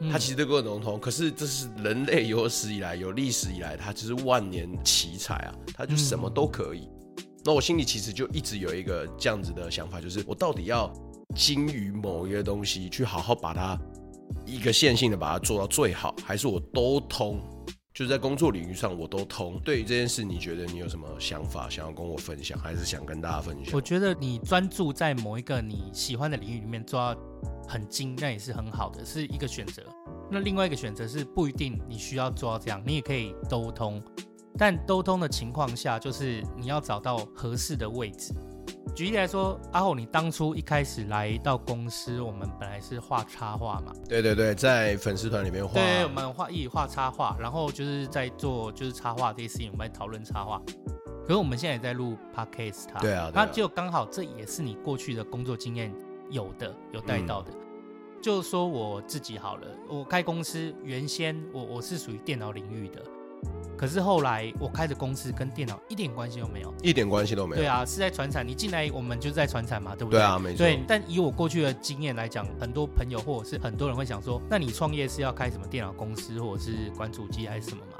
嗯、他其实都各种都通。可是这是人类有史以来、有历史以来，他就是万年奇才啊，他就什么都可以。嗯、那我心里其实就一直有一个这样子的想法，就是我到底要。精于某一个东西，去好好把它一个线性的把它做到最好，还是我都通？就是在工作领域上我都通。对于这件事，你觉得你有什么想法想要跟我分享，还是想跟大家分享？我觉得你专注在某一个你喜欢的领域里面做到很精，那也是很好的，是一个选择。那另外一个选择是不一定你需要做到这样，你也可以都通。但都通的情况下，就是你要找到合适的位置。举例来说，阿厚，你当初一开始来到公司，我们本来是画插画嘛？对对对，在粉丝团里面画。对，我们画一起画插画，然后就是在做就是插画这些事情，我们在讨论插画。可是我们现在也在录 podcast，对啊，那就刚好这也是你过去的工作经验有的有带到的。嗯、就说我自己好了，我开公司原先我我是属于电脑领域的。可是后来我开的公司跟电脑一点关系都没有，一点关系都没有。对啊，是在传产，你进来我们就在传产嘛，对不对？对啊，没错。对，但以我过去的经验来讲，很多朋友或者是很多人会想说，那你创业是要开什么电脑公司，或者是管主机还是什么嘛？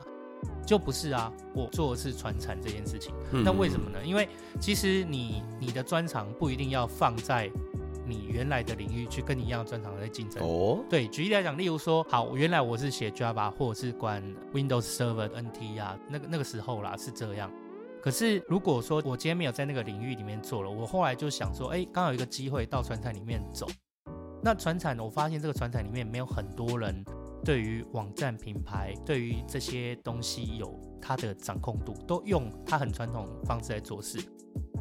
就不是啊，我做的是传产这件事情。那、嗯、为什么呢？因为其实你你的专长不一定要放在。你原来的领域去跟你一样专长在竞争哦。对，举例来讲，例如说，好，原来我是写 Java 或者是管 Windows Server NT 啊，那个那个时候啦是这样。可是如果说我今天没有在那个领域里面做了，我后来就想说，哎，刚好有一个机会到传产里面走。那传产，我发现这个传产里面没有很多人对于网站品牌，对于这些东西有它的掌控度，都用它很传统方式来做事。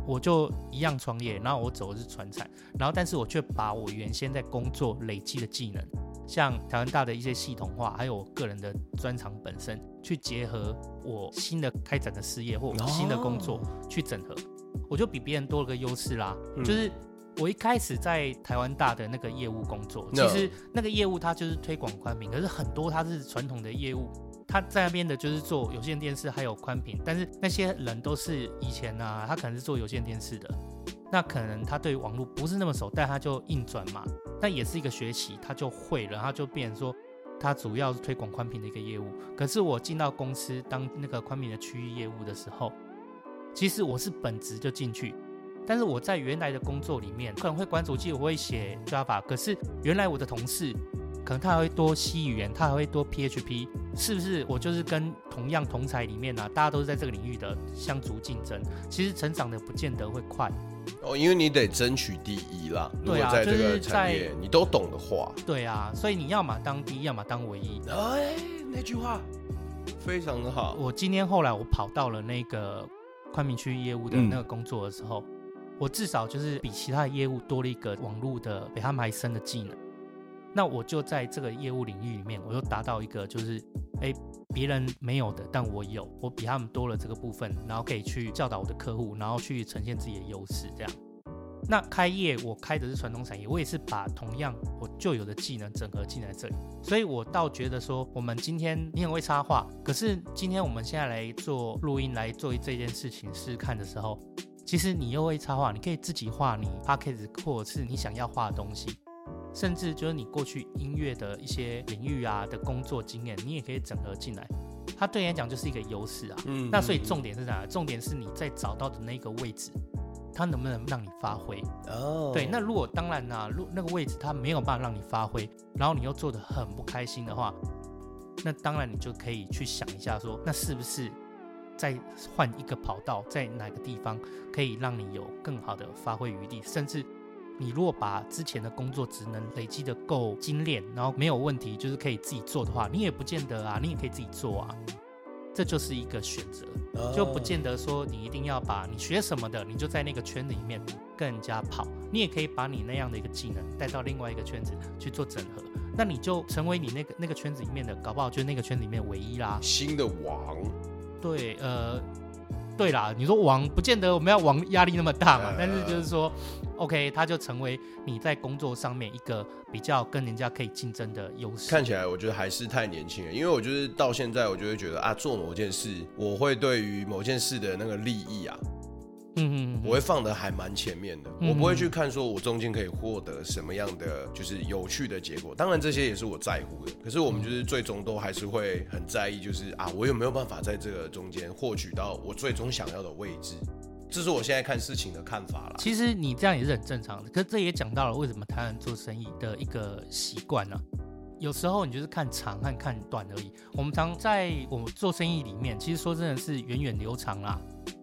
我就一样创业，然后我走的是传产，然后但是我却把我原先在工作累积的技能，像台湾大的一些系统化，还有我个人的专长本身，去结合我新的开展的事业或新的工作去整合，我就比别人多了个优势啦。就是我一开始在台湾大的那个业务工作，其实那个业务它就是推广宽频，可是很多它是传统的业务。他在那边的就是做有线电视，还有宽频，但是那些人都是以前啊，他可能是做有线电视的，那可能他对网络不是那么熟，但他就硬转嘛，那也是一个学习，他就会了，他就变成说他主要是推广宽频的一个业务。可是我进到公司当那个宽频的区域业务的时候，其实我是本职就进去，但是我在原来的工作里面可能会管主机，我会写 Java，可是原来我的同事。可能他还会多 C 语言，他还会多 PHP，是不是？我就是跟同样同才里面呢、啊，大家都是在这个领域的相逐竞争，其实成长的不见得会快哦，因为你得争取第一啦。对啊，如果在这个产业你都懂的话，对啊，所以你要么当第一，要么当唯一。哎，那句话非常的好。我今天后来我跑到了那个宽明区业务的那个工作的时候，嗯、我至少就是比其他的业务多了一个网络的比他们还深的技能。那我就在这个业务领域里面，我又达到一个就是，哎，别人没有的，但我有，我比他们多了这个部分，然后可以去教导我的客户，然后去呈现自己的优势，这样。那开业我开的是传统产业，我也是把同样我就有的技能整合进来这里，所以我倒觉得说，我们今天你很会插画，可是今天我们现在来做录音来做这件事情试试看的时候，其实你又会插画，你可以自己画你 Podcast 或是你想要画的东西。甚至就是你过去音乐的一些领域啊的工作经验，你也可以整合进来，它对你来讲就是一个优势啊。嗯，那所以重点是啥？重点是你在找到的那个位置，它能不能让你发挥？哦，对。那如果当然啦，如那个位置它没有办法让你发挥，然后你又做的很不开心的话，那当然你就可以去想一下说，那是不是再换一个跑道，在哪个地方可以让你有更好的发挥余地，甚至。你如果把之前的工作职能累积的够精炼，然后没有问题，就是可以自己做的话，你也不见得啊，你也可以自己做啊，这就是一个选择，就不见得说你一定要把你学什么的，你就在那个圈子里面跟人家跑，你也可以把你那样的一个技能带到另外一个圈子去做整合，那你就成为你那个那个圈子里面的，搞不好就是那个圈子里面唯一啦，新的王，对，呃。对啦，你说王不见得我们要王压力那么大嘛，但是就是说，OK，它就成为你在工作上面一个比较跟人家可以竞争的优势。看起来我觉得还是太年轻了，因为我就是到现在，我就会觉得啊，做某件事，我会对于某件事的那个利益啊。嗯嗯，我会放的还蛮前面的，我不会去看说我中间可以获得什么样的就是有趣的结果。当然这些也是我在乎的，可是我们就是最终都还是会很在意，就是啊，我有没有办法在这个中间获取到我最终想要的位置？这是我现在看事情的看法啦。其实你这样也是很正常的，可是这也讲到了为什么台湾做生意的一个习惯呢？有时候你就是看长和看短而已。我们常在我们做生意里面，其实说真的是源远流长啦。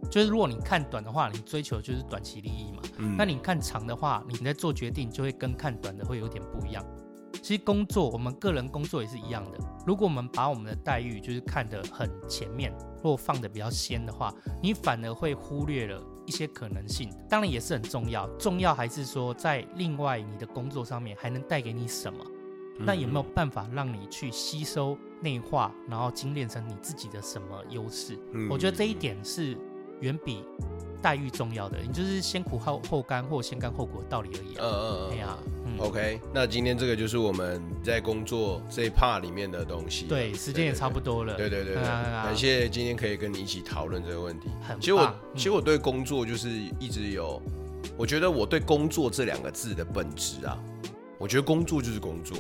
就是如果你看短的话，你追求就是短期利益嘛。嗯。那你看长的话，你在做决定就会跟看短的会有点不一样。其实工作，我们个人工作也是一样的。如果我们把我们的待遇就是看得很前面，或放得比较先的话，你反而会忽略了一些可能性。当然也是很重要，重要还是说在另外你的工作上面还能带给你什么？那有没有办法让你去吸收、内化，然后精炼成你自己的什么优势？我觉得这一点是。远比待遇重要的。你就是先苦后后甘，或先甘后苦的道理而已。嗯嗯嗯。呀，OK，那今天这个就是我们在工作这一 part 里面的东西。对，时间也差不多了。对对对，感谢今天可以跟你一起讨论这个问题。很。其实我其实我对工作就是一直有，我觉得我对工作这两个字的本质啊，我觉得工作就是工作。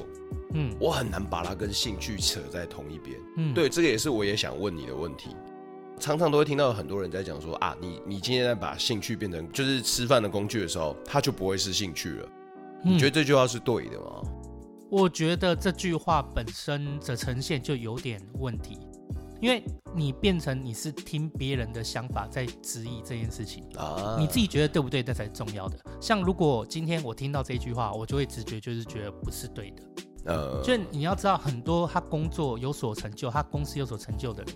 嗯，我很难把它跟兴趣扯在同一边。嗯，对，这个也是我也想问你的问题。常常都会听到很多人在讲说啊，你你今天在把兴趣变成就是吃饭的工具的时候，它就不会是兴趣了。你觉得这句话是对的吗？我觉得这句话本身的呈现就有点问题，因为你变成你是听别人的想法在质疑这件事情啊，你自己觉得对不对？那才是重要的。像如果今天我听到这句话，我就会直觉就是觉得不是对的。呃，就你要知道，很多他工作有所成就，他公司有所成就的人，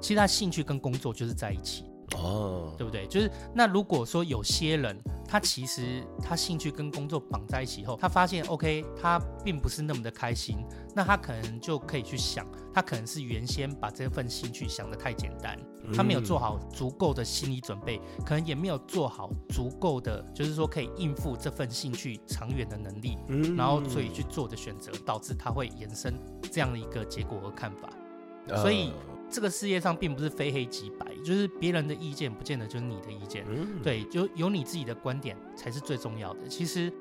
其实他兴趣跟工作就是在一起。哦，对不对？就是那如果说有些人，他其实他兴趣跟工作绑在一起后，他发现 OK，他并不是那么的开心，那他可能就可以去想，他可能是原先把这份兴趣想的太简单，他没有做好足够的心理准备，可能也没有做好足够的，就是说可以应付这份兴趣长远的能力，然后所以去做的选择，导致他会延伸这样的一个结果和看法，所以。这个世界上并不是非黑即白，就是别人的意见不见得就是你的意见，嗯、对，就有你自己的观点才是最重要的。其实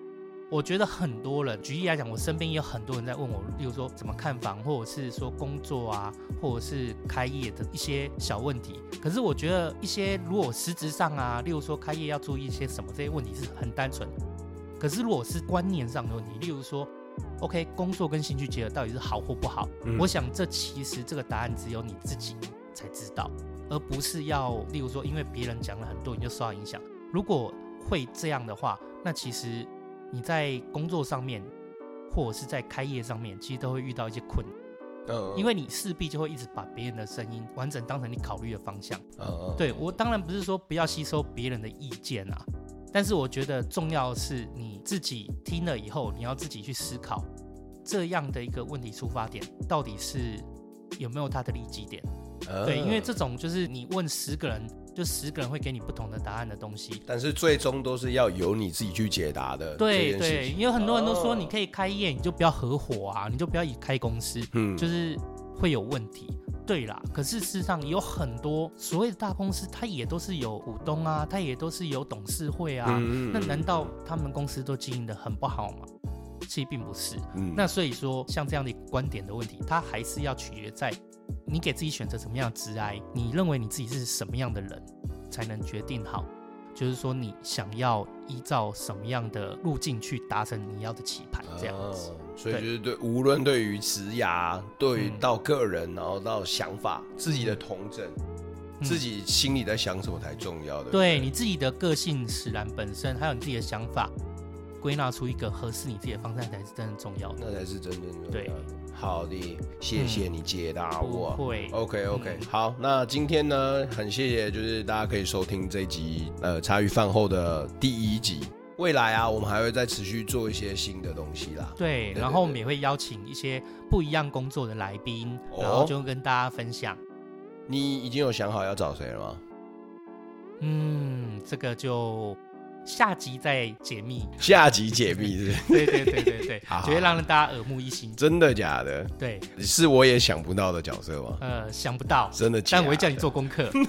我觉得很多人，举例来讲，我身边也有很多人在问我，例如说怎么看房，或者是说工作啊，或者是开业的一些小问题。可是我觉得一些如果实质上啊，例如说开业要注意一些什么，这些问题是很单纯。可是如果是观念上的问题，例如说。OK，工作跟兴趣结合到底是好或不好？嗯、我想这其实这个答案只有你自己才知道，而不是要，例如说，因为别人讲了很多你就受到影响。如果会这样的话，那其实你在工作上面或者是在开业上面，其实都会遇到一些困难。嗯，因为你势必就会一直把别人的声音完整当成你考虑的方向。嗯，对，我当然不是说不要吸收别人的意见啊。但是我觉得重要的是你自己听了以后，你要自己去思考，这样的一个问题出发点到底是有没有它的利基点？呃、对，因为这种就是你问十个人，就十个人会给你不同的答案的东西。但是最终都是要由你自己去解答的。对对，因为很多人都说你可以开业，你就不要合伙啊，你就不要以开公司，嗯，就是会有问题。对啦，可是事实上有很多所谓的大公司，它也都是有股东啊，它也都是有董事会啊。嗯嗯，那难道他们公司都经营的很不好吗？其实并不是。嗯，那所以说，像这样的观点的问题，它还是要取决在你给自己选择什么样的职涯，你认为你自己是什么样的人，才能决定好。就是说，你想要依照什么样的路径去达成你要的棋盘，这样子。哦，所以就是对，对无论对于职涯，对于到个人，嗯、然后到想法，自己的童整，嗯、自己心里在想什么才重要的。对，对你自己的个性使然本身，还有你自己的想法，归纳出一个合适你自己的方向，才是真的重要的。那才是真正重要的。对。好的，谢谢你解答我。不会，OK OK，嗯，好，那今天呢，很谢谢，就是大家可以收听这一集，呃，茶余饭后的第一集。未来啊，我们还会再持续做一些新的东西啦。对，然后我们也会邀请一些不一样工作的来宾，哦，然后就跟大家分享。你已经有想好要找谁了吗？嗯，这个就。下集再解密，下集解密是不是？对对对对对，(laughs) 好，就会让大家耳目一新。真的假的？对，是我也想不到的角色吗？呃，想不到，真的假的，但我会叫你做功课。(laughs)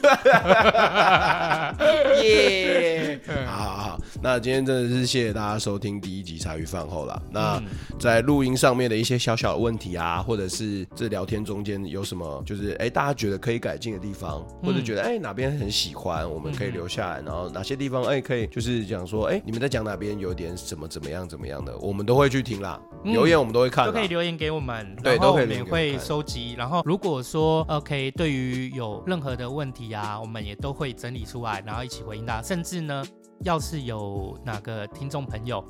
耶！(laughs) 好好好，那今天真的是谢谢大家收听第一集茶余饭后啦。那在录音上面的一些小小的问题啊，或者是这聊天中间有什么，就是哎、欸，大家觉得可以改进的地方，或者觉得哎、欸、哪边很喜欢，我们可以留下来，然后哪些地方哎、欸、可以就是。讲说，哎、欸，你们在讲哪边有点什么怎么样怎么样的，我们都会去听啦。嗯、留言我们都会看，都可以留言给我们，对，都可以免费收集。然后如果说 OK，对于有任何的问题啊，我们也都会整理出来，然后一起回应大家。甚至呢，要是有哪个听众朋友，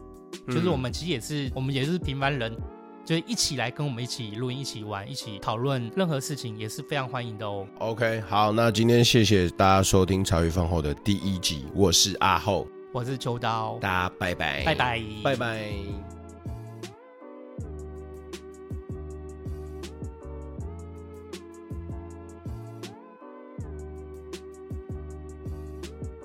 就是我们其实也是，嗯、我们也是平凡人，就一起来跟我们一起录音、一起玩、一起讨论任何事情，也是非常欢迎的哦。OK，好，那今天谢谢大家收听茶余饭后的第一集，我是阿厚。我是秋刀，大家拜拜，拜拜，拜拜。